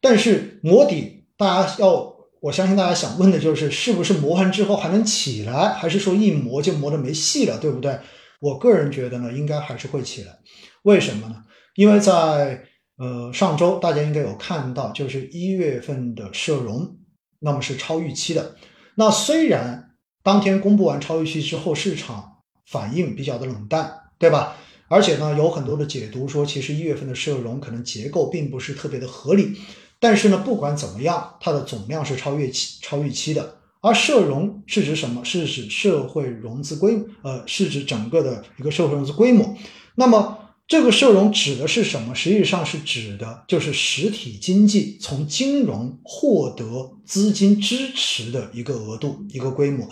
但是磨底，大家要，我相信大家想问的就是，是不是磨完之后还能起来，还是说一磨就磨的没戏了，对不对？我个人觉得呢，应该还是会起来。为什么呢？因为在呃上周大家应该有看到，就是一月份的社融，那么是超预期的。那虽然当天公布完超预期之后，市场反应比较的冷淡，对吧？而且呢，有很多的解读说，其实一月份的社融可能结构并不是特别的合理。但是呢，不管怎么样，它的总量是超越期、超预期的。而社融是指什么？是指社会融资规，呃，是指整个的一个社会融资规模。那么这个社融指的是什么？实际上是指的就是实体经济从金融获得资金支持的一个额度、一个规模。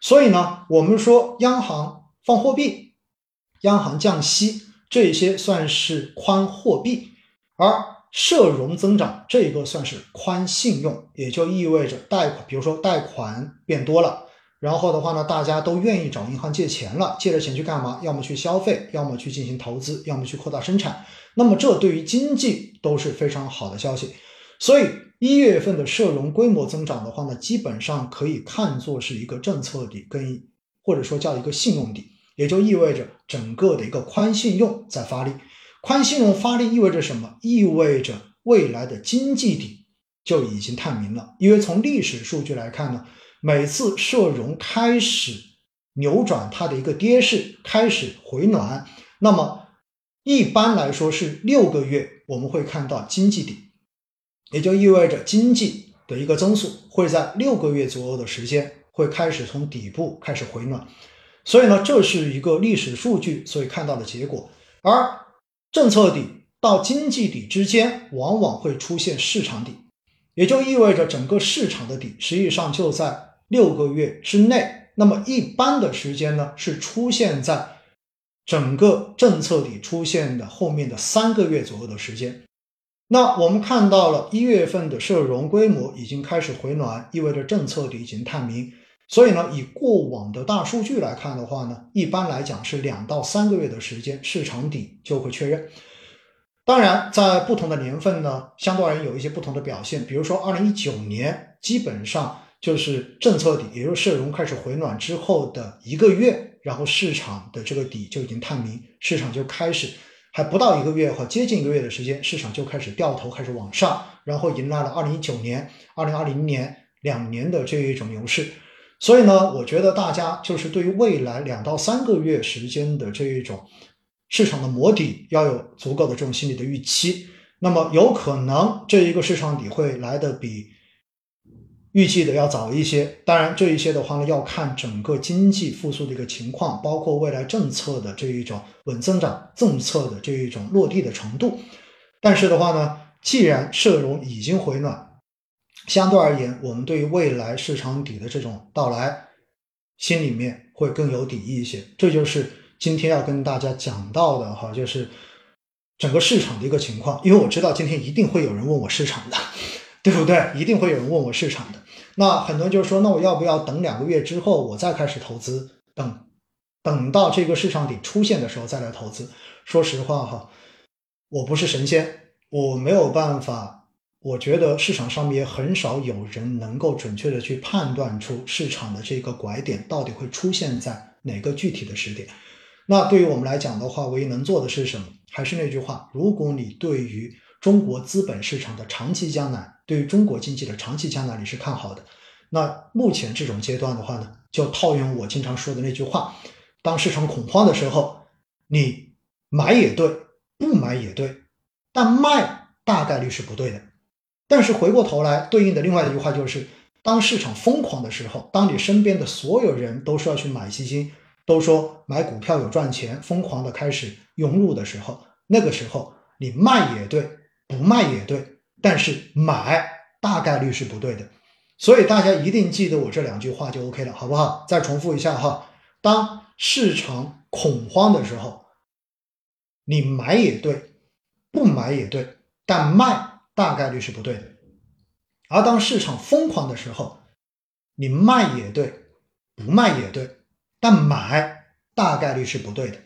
所以呢，我们说央行放货币。央行降息，这些算是宽货币，而社融增长这个算是宽信用，也就意味着贷款，比如说贷款变多了，然后的话呢，大家都愿意找银行借钱了，借着钱去干嘛？要么去消费，要么去进行投资，要么去扩大生产。那么这对于经济都是非常好的消息。所以一月份的社融规模增长的话呢，基本上可以看作是一个政策底，跟或者说叫一个信用底。也就意味着整个的一个宽信用在发力，宽信用发力意味着什么？意味着未来的经济底就已经探明了。因为从历史数据来看呢，每次社融开始扭转它的一个跌势，开始回暖，那么一般来说是六个月，我们会看到经济底，也就意味着经济的一个增速会在六个月左右的时间会开始从底部开始回暖。所以呢，这是一个历史数据，所以看到的结果。而政策底到经济底之间，往往会出现市场底，也就意味着整个市场的底实际上就在六个月之内。那么一般的时间呢，是出现在整个政策底出现的后面的三个月左右的时间。那我们看到了一月份的社融规模已经开始回暖，意味着政策底已经探明。所以呢，以过往的大数据来看的话呢，一般来讲是两到三个月的时间，市场底就会确认。当然，在不同的年份呢，相对而言有一些不同的表现。比如说，二零一九年基本上就是政策底，也就是社融开始回暖之后的一个月，然后市场的这个底就已经探明，市场就开始还不到一个月和接近一个月的时间，市场就开始掉头开始往上，然后迎来了二零一九年、二零二零年两年的这一种牛市。所以呢，我觉得大家就是对于未来两到三个月时间的这一种市场的磨底，要有足够的这种心理的预期。那么有可能这一个市场底会来的比预计的要早一些。当然，这一些的话呢，要看整个经济复苏的一个情况，包括未来政策的这一种稳增长政策的这一种落地的程度。但是的话呢，既然社融已经回暖。相对而言，我们对于未来市场底的这种到来，心里面会更有底一些。这就是今天要跟大家讲到的哈，就是整个市场的一个情况。因为我知道今天一定会有人问我市场的，对不对？一定会有人问我市场的。那很多人就说，那我要不要等两个月之后我再开始投资？等等到这个市场底出现的时候再来投资？说实话哈，我不是神仙，我没有办法。我觉得市场上面很少有人能够准确的去判断出市场的这个拐点到底会出现在哪个具体的时点。那对于我们来讲的话，唯一能做的是什么？还是那句话，如果你对于中国资本市场的长期将来，对于中国经济的长期将来你是看好的，那目前这种阶段的话呢，就套用我经常说的那句话：当市场恐慌的时候，你买也对，不买也对，但卖大概率是不对的。但是回过头来，对应的另外一句话就是：当市场疯狂的时候，当你身边的所有人都说要去买基金，都说买股票有赚钱，疯狂的开始涌入的时候，那个时候你卖也对，不卖也对，但是买大概率是不对的。所以大家一定记得我这两句话就 OK 了，好不好？再重复一下哈：当市场恐慌的时候，你买也对，不买也对，但卖。大概率是不对的，而当市场疯狂的时候，你卖也对，不卖也对，但买大概率是不对的。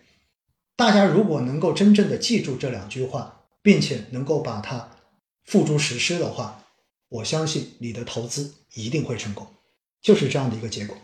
大家如果能够真正的记住这两句话，并且能够把它付诸实施的话，我相信你的投资一定会成功，就是这样的一个结果。